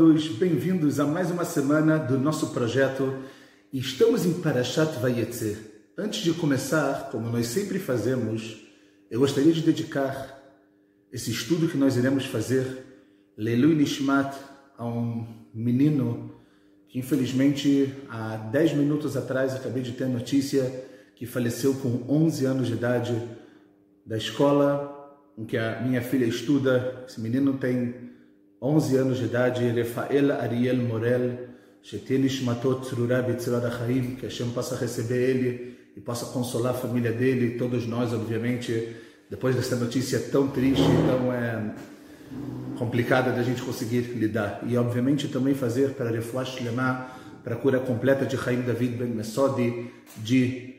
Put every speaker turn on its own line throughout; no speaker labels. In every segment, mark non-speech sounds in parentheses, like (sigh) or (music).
Todos, bem-vindos a mais uma semana do nosso projeto. Estamos em Parashat Vayetze. Antes de começar, como nós sempre fazemos, eu gostaria de dedicar esse estudo que nós iremos fazer, Leilu Nishmat, a um menino que infelizmente há 10 minutos atrás acabei de ter notícia que faleceu com 11 anos de idade da escola em que a minha filha estuda. Esse menino tem 11 anos de idade, Rafael Ariel Morel, que Hashem possa receber ele e possa consolar a família dele, todos nós, obviamente, depois dessa notícia tão triste, tão é, complicada da gente conseguir lidar. E, obviamente, também fazer para Refuah Shlema, para a cura completa de Chaim David Ben Mesodi, de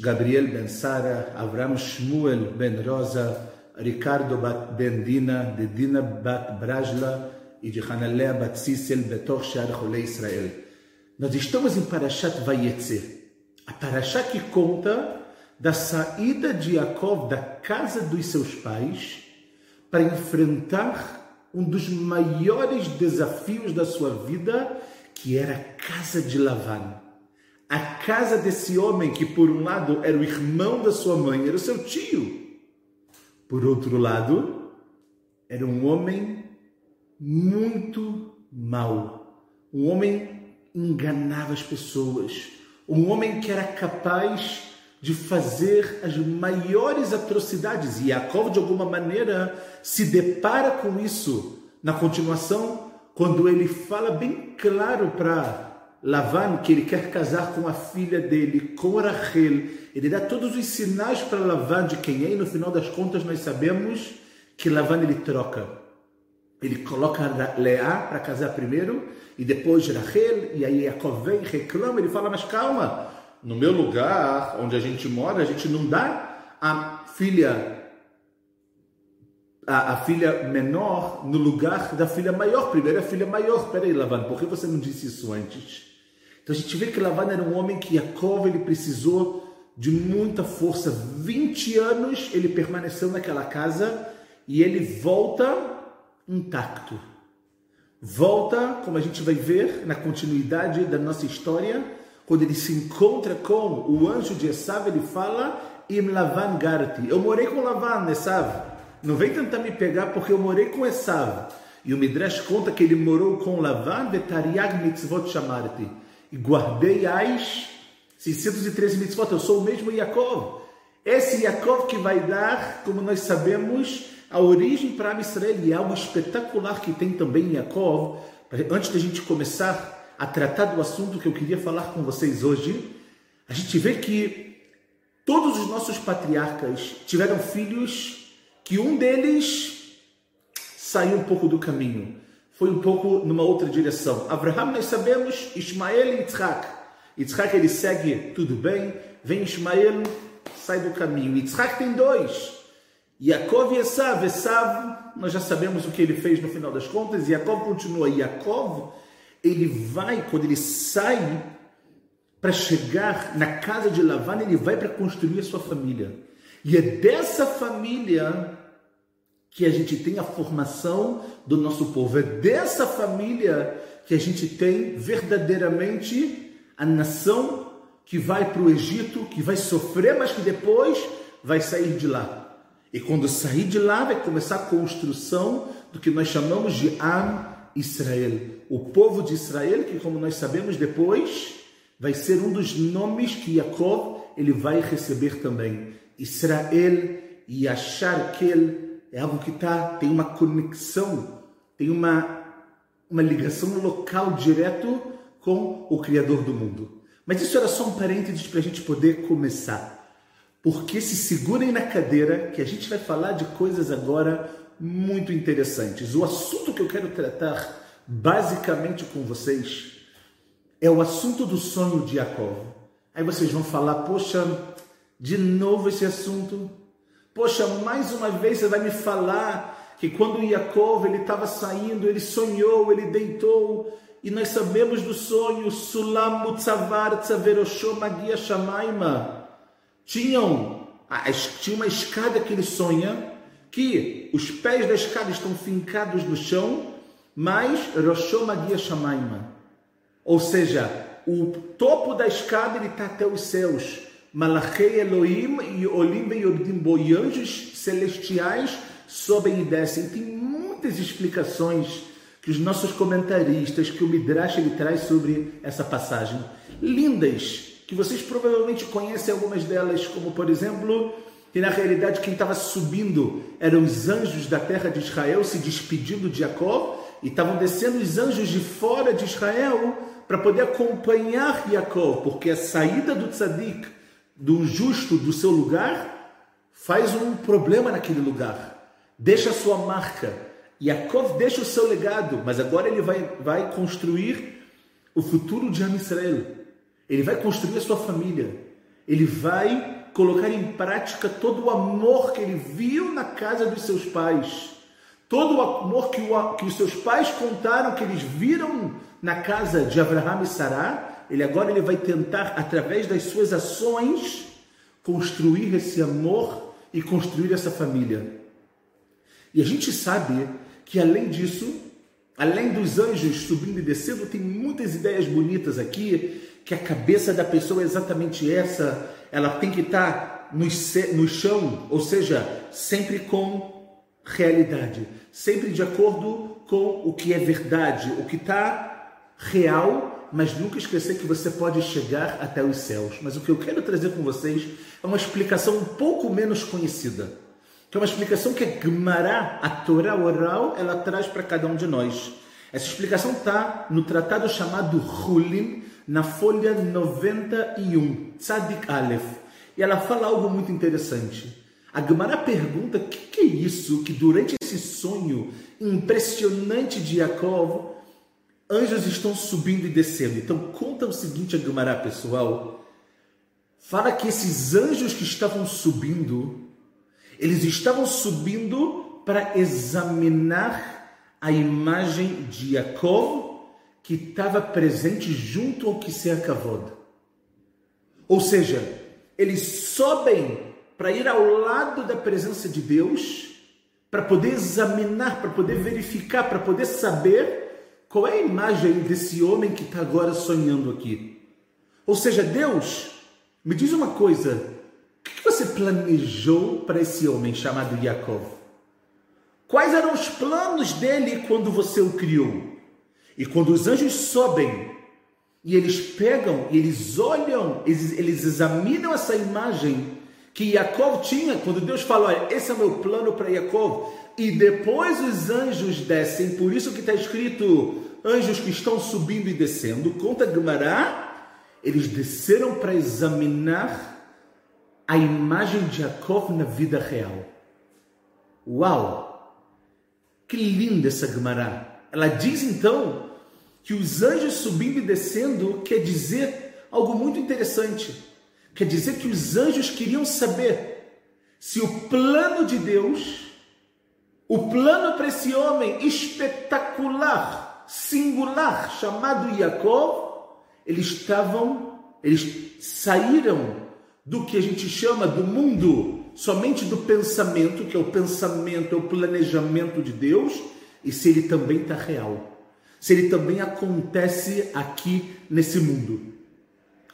Gabriel Ben Sara, Avram Shmuel Ben Rosa, Ricardo Ben Dina, de Dina Bat Brajla e de Hanalea Bat Sissel Betor Shar Chole Israel. Nós estamos em Parashat Vayetze, a Parashat que conta da saída de Jacob da casa dos seus pais para enfrentar um dos maiores desafios da sua vida, que era a casa de Lavan. A casa desse homem que, por um lado, era o irmão da sua mãe, era o seu tio, por outro lado, era um homem muito mau. Um homem enganava as pessoas. Um homem que era capaz de fazer as maiores atrocidades. E Jacob, de alguma maneira, se depara com isso na continuação, quando ele fala bem claro para Lavan que ele quer casar com a filha dele, com Rachel. Ele dá todos os sinais para Lavan de quem é e no final das contas nós sabemos que Lavan ele troca. Ele coloca Leá para casar primeiro e depois Rachel e aí Jacob vem reclama, ele fala, mas calma, no meu lugar, onde a gente mora, a gente não dá a filha a, a, filha menor no lugar da filha maior. Primeiro a filha maior. Peraí, Lavan, por que você não disse isso antes? Então a gente vê que Lavan era um homem que Yaakov ele precisou de muita força. 20 anos ele permaneceu naquela casa e ele volta intacto. Volta, como a gente vai ver na continuidade da nossa história, quando ele se encontra com o anjo de Esav, ele fala: Im Lavan Garti. Eu morei com Lavan, Esav. Não vem tentar me pegar porque eu morei com Esav. E o Midrash conta que ele morou com Lavan, Vetariag Mitzvot Shamarti e guardei as 613 mitzvot. Eu sou o mesmo Yaakov. Esse Yaakov que vai dar, como nós sabemos, a origem para Israel e é algo espetacular que tem também Yaakov. Antes da gente começar a tratar do assunto que eu queria falar com vocês hoje, a gente vê que todos os nossos patriarcas tiveram filhos que um deles saiu um pouco do caminho foi um pouco numa outra direção. Abraham, nós sabemos, Ismael e Yitzhak. Yitzhak ele segue tudo bem, vem Ismael, sai do caminho. Yitzhak tem dois. Yaakov e Esav. Esav, nós já sabemos o que ele fez no final das contas. Yaakov continua. Yaakov, ele vai, quando ele sai para chegar na casa de Lavan, ele vai para construir a sua família. E é dessa família que a gente tem a formação do nosso povo. É dessa família que a gente tem verdadeiramente a nação que vai para o Egito, que vai sofrer, mas que depois vai sair de lá. E quando sair de lá, vai começar a construção do que nós chamamos de Am Israel. O povo de Israel, que como nós sabemos depois, vai ser um dos nomes que Jacob ele vai receber também. Israel ele é algo que tá, tem uma conexão, tem uma, uma ligação local direto com o Criador do mundo. Mas isso era só um parênteses para a gente poder começar. Porque se segurem na cadeira que a gente vai falar de coisas agora muito interessantes. O assunto que eu quero tratar basicamente com vocês é o assunto do sonho de Jacob. Aí vocês vão falar, poxa, de novo esse assunto. Poxa, mais uma vez você vai me falar que quando Yaakov ele estava saindo, ele sonhou, ele deitou, e nós sabemos do sonho, Sulam Mutzavar Tzaveroshom Magia Shamaima. Tinham, tinha uma escada que ele sonha, que os pés da escada estão fincados no chão, mas Roshô Magia Shamaima. Ou seja, o topo da escada ele está até os céus. Malachei Elohim e Olim e Yordim Boi, anjos celestiais sobem e descem. Tem muitas explicações que os nossos comentaristas, que o Midrash ele traz sobre essa passagem. Lindas, que vocês provavelmente conhecem algumas delas, como por exemplo, que na realidade quem estava subindo eram os anjos da terra de Israel se despedindo de Jacó, e estavam descendo os anjos de fora de Israel para poder acompanhar Jacó, porque a saída do tzadik, do justo do seu lugar, faz um problema naquele lugar, deixa a sua marca. Yaakov deixa o seu legado, mas agora ele vai, vai construir o futuro de Am Israel. Ele vai construir a sua família. Ele vai colocar em prática todo o amor que ele viu na casa dos seus pais. Todo o amor que, o, que os seus pais contaram que eles viram na casa de Abraham e Sará, ele agora ele vai tentar, através das suas ações, construir esse amor e construir essa família. E a gente sabe que além disso, além dos anjos subindo e descendo, tem muitas ideias bonitas aqui, que a cabeça da pessoa é exatamente essa, ela tem que estar no, no chão, ou seja, sempre com realidade, sempre de acordo com o que é verdade, o que está real, mas nunca esquecer que você pode chegar até os céus. Mas o que eu quero trazer com vocês é uma explicação um pouco menos conhecida, que é uma explicação que a Gemara, a Torá oral, ela traz para cada um de nós. Essa explicação está no tratado chamado Hulim, na folha 91, Tzadik Aleph. E ela fala algo muito interessante. A Gemara pergunta o que, que, é isso que durante esse sonho impressionante de Jacob, anjos estão subindo e descendo. Então conta o seguinte a Gemara, pessoal. Fala que esses anjos que estavam subindo, eles estavam subindo para examinar a imagem de Jacob que estava presente junto ao que se acabou. Ou seja, eles sobem para ir ao lado da presença de Deus, para poder examinar, para poder verificar, para poder saber qual é a imagem desse homem que está agora sonhando aqui. Ou seja, Deus, me diz uma coisa: o que você planejou para esse homem chamado Yaakov? Quais eram os planos dele quando você o criou? E quando os anjos sobem e eles pegam, e eles olham, eles, eles examinam essa imagem, que Jacob tinha, quando Deus falou, olha, esse é o meu plano para Jacob, e depois os anjos descem, por isso que está escrito, anjos que estão subindo e descendo, conta Gumará, eles desceram para examinar a imagem de Jacob na vida real. Uau! Que linda essa Gumará! Ela diz então que os anjos subindo e descendo quer dizer algo muito interessante. Quer dizer que os anjos queriam saber se o plano de Deus, o plano para esse homem espetacular, singular, chamado Jacó, eles estavam, eles saíram do que a gente chama do mundo somente do pensamento, que é o pensamento, é o planejamento de Deus, e se ele também está real, se ele também acontece aqui nesse mundo.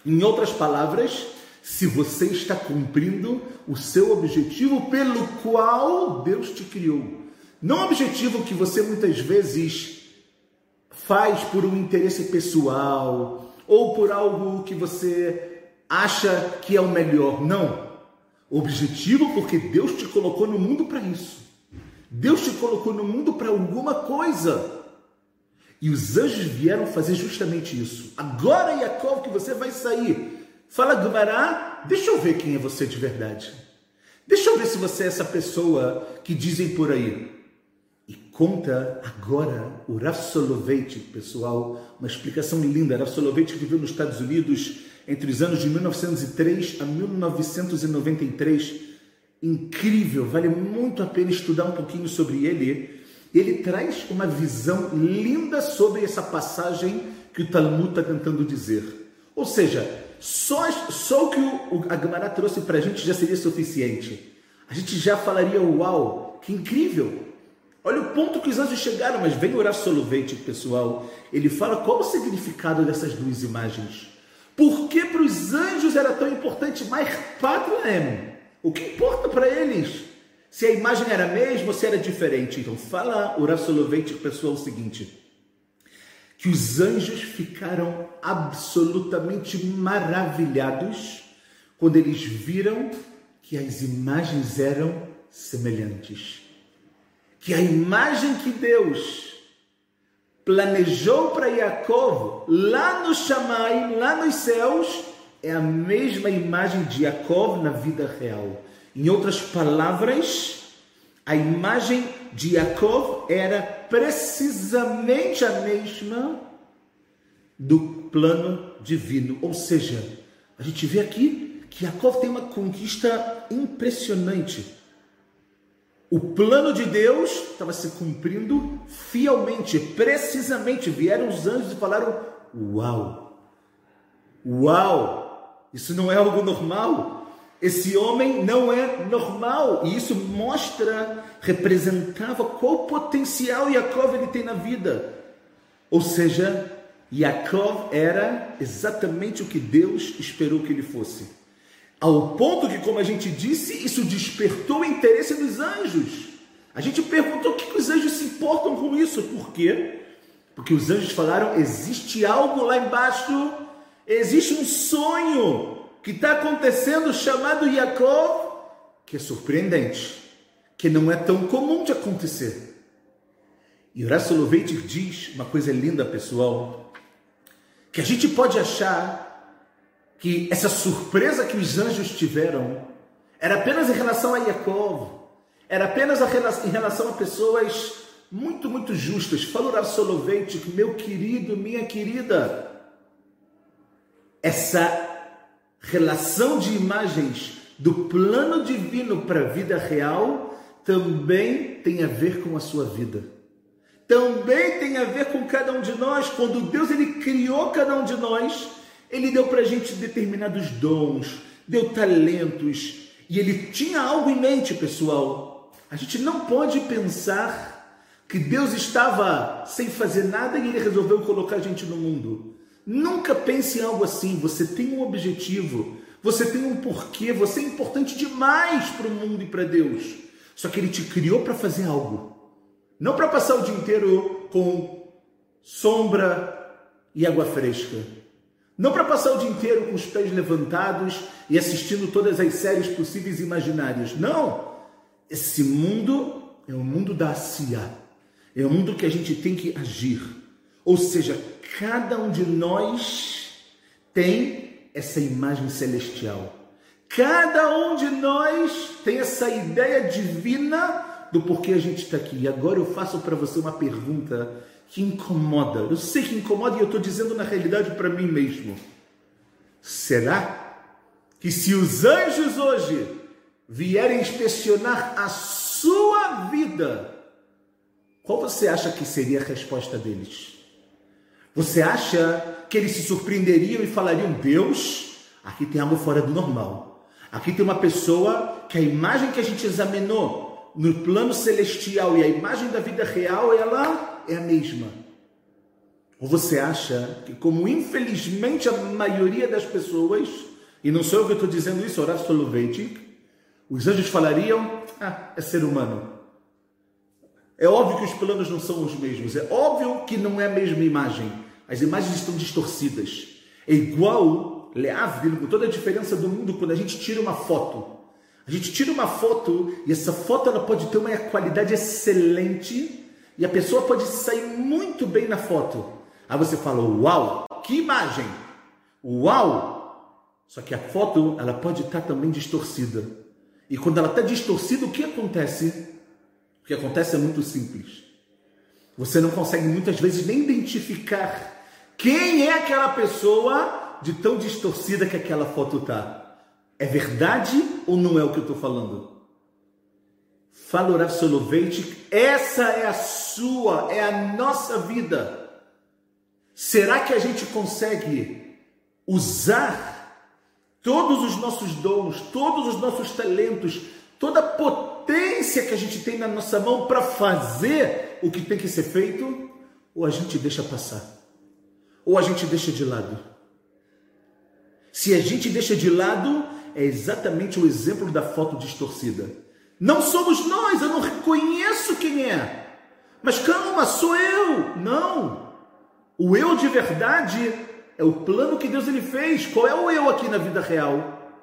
Em outras palavras, se você está cumprindo o seu objetivo pelo qual Deus te criou. Não o objetivo que você muitas vezes faz por um interesse pessoal ou por algo que você acha que é o melhor. Não. Objetivo porque Deus te colocou no mundo para isso. Deus te colocou no mundo para alguma coisa. E os anjos vieram fazer justamente isso. Agora, Jacob, que você vai sair Fala, Gumará, deixa eu ver quem é você de verdade. Deixa eu ver se você é essa pessoa que dizem por aí. Conta agora o Rav Soloveitch, pessoal, uma explicação linda. Rav Soloveitch viveu nos Estados Unidos entre os anos de 1903 a 1993. Incrível, vale muito a pena estudar um pouquinho sobre ele. Ele traz uma visão linda sobre essa passagem que o Talmud está tentando dizer. Ou seja, só, só o que o, a Gemara trouxe para a gente já seria suficiente. A gente já falaria, uau, que incrível! Olha o ponto que os anjos chegaram, mas vem orar Soloveitch, pessoal. Ele fala qual o significado dessas duas imagens. Por que para os anjos era tão importante? Mas Patlem, o que importa para eles? Se a imagem era a mesma ou se era diferente. Então fala orar Soloveitch, pessoal, o seguinte que os anjos ficaram absolutamente maravilhados quando eles viram que as imagens eram semelhantes. Que a imagem que Deus planejou para Jacob lá no Shammai, lá nos céus, é a mesma imagem de Jacob na vida real. Em outras palavras, a imagem de Jacob era precisamente a mesma do plano divino. Ou seja, a gente vê aqui que Jacob tem uma conquista impressionante. O plano de Deus estava se cumprindo fielmente, precisamente. Vieram os anjos e falaram: Uau! Uau! Isso não é algo normal. Esse homem não é normal. E isso mostra, representava qual potencial Yaakov ele tem na vida. Ou seja, Yaakov era exatamente o que Deus esperou que ele fosse. Ao ponto que, como a gente disse, isso despertou o interesse dos anjos. A gente perguntou o que os anjos se importam com isso. Por quê? Porque os anjos falaram: existe algo lá embaixo, existe um sonho que está acontecendo chamado Yaakov, que é surpreendente, que não é tão comum de acontecer. E Horácio Loveitch diz uma coisa linda, pessoal, que a gente pode achar que essa surpresa que os anjos tiveram era apenas em relação a Yaakov, era apenas em relação a pessoas muito, muito justas. Fala Horácio Loveitch, meu querido, minha querida, essa relação de imagens do plano divino para a vida real também tem a ver com a sua vida. Também tem a ver com cada um de nós. Quando Deus ele criou cada um de nós, ele deu para a gente determinados dons, deu talentos, e ele tinha algo em mente, pessoal. A gente não pode pensar que Deus estava sem fazer nada e ele resolveu colocar a gente no mundo. Nunca pense em algo assim. Você tem um objetivo, você tem um porquê, você é importante demais para o mundo e para Deus. Só que Ele te criou para fazer algo, não para passar o dia inteiro com sombra e água fresca. Não para passar o dia inteiro com os pés levantados e assistindo todas as séries possíveis e imaginárias. Não! Esse mundo é o mundo da CIA. É o mundo que a gente tem que agir. Ou seja, cada um de nós tem essa imagem celestial. Cada um de nós tem essa ideia divina do porquê a gente está aqui. E agora eu faço para você uma pergunta que incomoda. Eu sei que incomoda e eu estou dizendo na realidade para mim mesmo. Será que se os anjos hoje vierem inspecionar a sua vida, qual você acha que seria a resposta deles? Você acha que eles se surpreenderiam e falariam: Deus, aqui tem algo fora do normal. Aqui tem uma pessoa que a imagem que a gente examinou no plano celestial e a imagem da vida real, ela é a mesma. Ou você acha que, como infelizmente a maioria das pessoas, e não sou eu que estou dizendo isso, Horácio Lovetic, os anjos falariam: ah, é ser humano. É óbvio que os planos não são os mesmos, é óbvio que não é a mesma imagem. As imagens estão distorcidas. É igual, Leavdil, com toda a diferença do mundo, quando a gente tira uma foto. A gente tira uma foto e essa foto ela pode ter uma qualidade excelente e a pessoa pode sair muito bem na foto. Aí você fala, uau, que imagem! Uau! Só que a foto ela pode estar também distorcida. E quando ela está distorcida, o que acontece? O que acontece é muito simples. Você não consegue muitas vezes nem identificar quem é aquela pessoa de tão distorcida que aquela foto tá. É verdade ou não é o que eu estou falando? Fala Rav Soloveitch, essa é a sua, é a nossa vida. Será que a gente consegue usar todos os nossos dons, todos os nossos talentos, toda a potência que a gente tem na nossa mão para fazer o que tem que ser feito, ou a gente deixa passar, ou a gente deixa de lado. Se a gente deixa de lado, é exatamente o exemplo da foto distorcida. Não somos nós, eu não reconheço quem é. Mas calma, sou eu. Não. O eu de verdade é o plano que Deus ele fez. Qual é o eu aqui na vida real?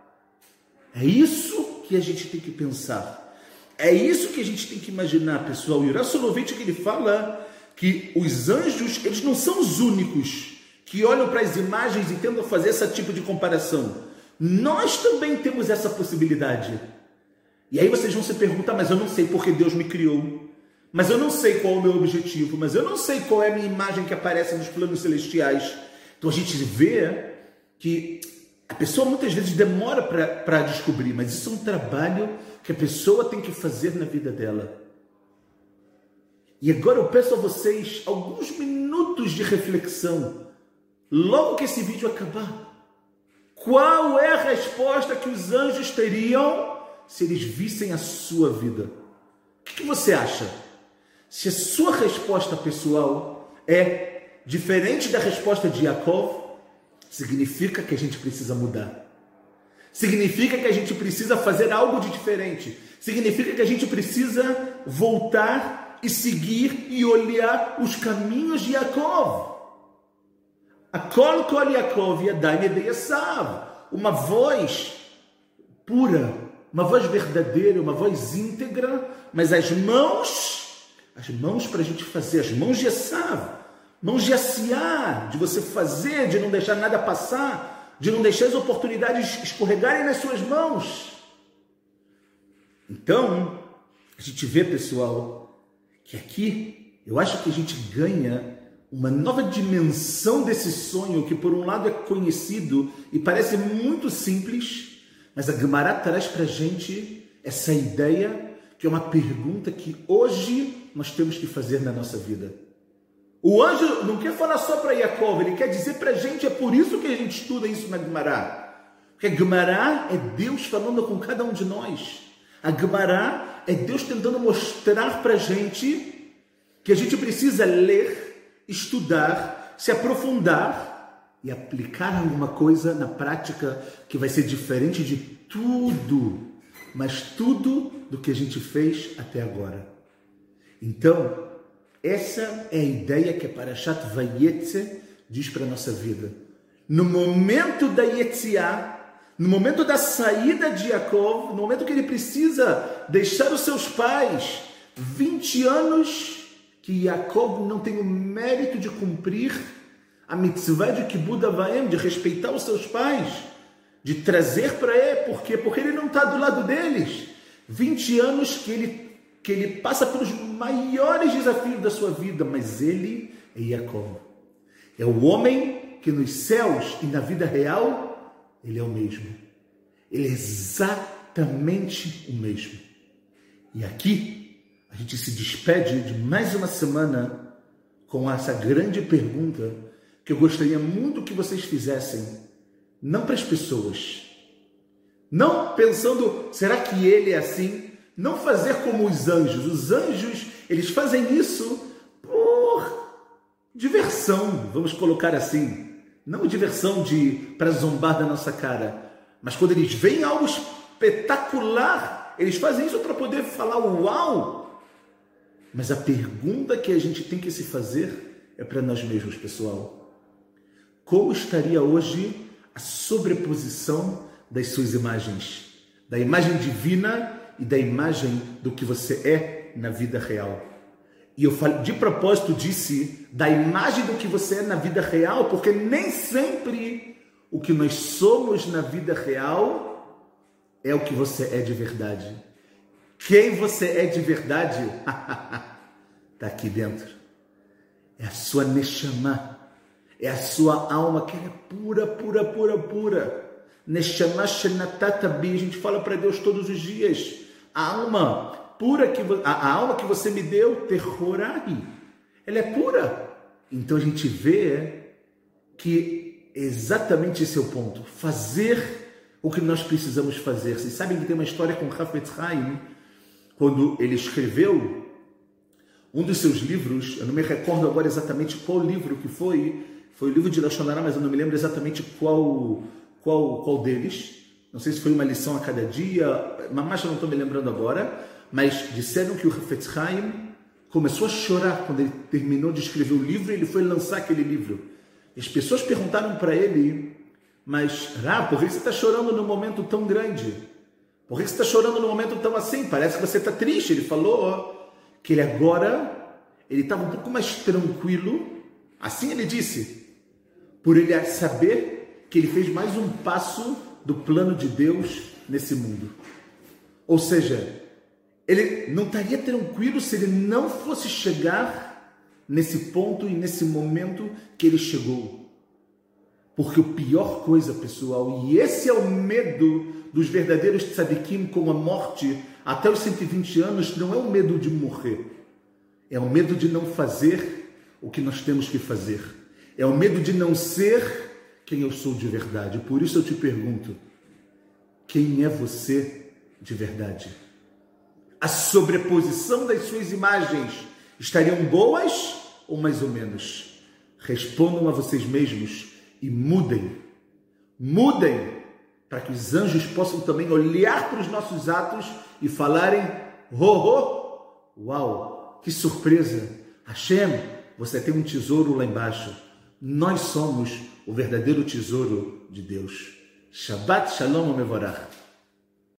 É isso que a gente tem que pensar. É isso que a gente tem que imaginar, pessoal. E o Rassolovic que ele fala que os anjos, eles não são os únicos que olham para as imagens e tentam fazer esse tipo de comparação. Nós também temos essa possibilidade. E aí vocês vão se perguntar, mas eu não sei porque Deus me criou. Mas eu não sei qual é o meu objetivo, mas eu não sei qual é a minha imagem que aparece nos planos celestiais. Então a gente vê que a pessoa muitas vezes demora para descobrir, mas isso é um trabalho que a pessoa tem que fazer na vida dela. E agora eu peço a vocês alguns minutos de reflexão, logo que esse vídeo acabar. Qual é a resposta que os anjos teriam se eles vissem a sua vida? O que você acha? Se a sua resposta pessoal é diferente da resposta de Jacob, significa que a gente precisa mudar. Significa que a gente precisa fazer algo de diferente. Significa que a gente precisa voltar e seguir e olhar os caminhos de Yaakov. Akol kol Yaakov de Esav. Uma voz pura, uma voz verdadeira, uma voz íntegra, mas as mãos, as mãos para a gente fazer, as mãos de Esav Mãos de de você fazer, de não deixar nada passar, de não deixar as oportunidades escorregarem nas suas mãos. Então, a gente vê, pessoal, que aqui eu acho que a gente ganha uma nova dimensão desse sonho que, por um lado, é conhecido e parece muito simples, mas a Gemara traz para a gente essa ideia que é uma pergunta que hoje nós temos que fazer na nossa vida. O anjo não quer falar só para Jacob, ele quer dizer para a gente, é por isso que a gente estuda isso na Gemara. Porque a Gemara é Deus falando com cada um de nós. A Gemara é Deus tentando mostrar para a gente que a gente precisa ler, estudar, se aprofundar e aplicar alguma coisa na prática que vai ser diferente de tudo, mas tudo do que a gente fez até agora. Então, essa é a ideia que a Parashat Vayetze diz para a nossa vida. No momento da Yetziá, no momento da saída de Jacob, no momento que ele precisa deixar os seus pais, 20 anos que Jacob não tem o mérito de cumprir a mitzvah de Kibbud Avaim, de respeitar os seus pais, de trazer para ele, por quê? Porque ele não está do lado deles. 20 anos que ele que ele passa pelos maiores desafios da sua vida, mas ele é Jacob. É o homem que nos céus e na vida real, ele é o mesmo. Ele é exatamente o mesmo. E aqui, a gente se despede de mais uma semana com essa grande pergunta que eu gostaria muito que vocês fizessem, não para as pessoas, não pensando, será que ele é assim? Não fazer como os anjos. Os anjos, eles fazem isso por diversão, vamos colocar assim. Não diversão de para zombar da nossa cara, mas quando eles veem algo espetacular, eles fazem isso para poder falar uau. Mas a pergunta que a gente tem que se fazer é para nós mesmos, pessoal. Como estaria hoje a sobreposição das suas imagens? Da imagem divina e da imagem do que você é na vida real. E eu de propósito disse da imagem do que você é na vida real, porque nem sempre o que nós somos na vida real é o que você é de verdade. Quem você é de verdade está (laughs) aqui dentro. É a sua Neshama. É a sua alma que é pura, pura, pura, pura. A gente fala para Deus todos os dias a alma pura que a, alma que você me deu, terrorai, ela é pura. Então a gente vê que exatamente esse é o ponto, fazer o que nós precisamos fazer. Vocês sabem que tem uma história com Hafetz Haim, quando ele escreveu um dos seus livros, eu não me recordo agora exatamente qual livro que foi, foi o livro de Lachonará, mas eu não me lembro exatamente qual, qual, qual deles. Não sei se foi uma lição a cada dia, mas eu não estou me lembrando agora. Mas disseram que o Hafetz começou a chorar quando ele terminou de escrever o livro e ele foi lançar aquele livro. As pessoas perguntaram para ele, mas Rá, por que você está chorando num momento tão grande? Por que você está chorando num momento tão assim? Parece que você está triste. Ele falou que ele agora ele estava um pouco mais tranquilo. Assim ele disse, por ele saber que ele fez mais um passo do plano de Deus nesse mundo. Ou seja, ele não estaria tranquilo se ele não fosse chegar nesse ponto e nesse momento que ele chegou. Porque o pior coisa, pessoal, e esse é o medo dos verdadeiros tzadikim com a morte até os 120 anos, não é o medo de morrer. É o medo de não fazer o que nós temos que fazer. É o medo de não ser quem eu sou de verdade. Por isso eu te pergunto: quem é você de verdade? a sobreposição das suas imagens estariam boas ou mais ou menos? Respondam a vocês mesmos e mudem. Mudem para que os anjos possam também olhar para os nossos atos e falarem: ho, ho, uau, que surpresa! Hashem, você tem um tesouro lá embaixo. Nós somos o verdadeiro tesouro de Deus. Shabbat Shalom Mevorach.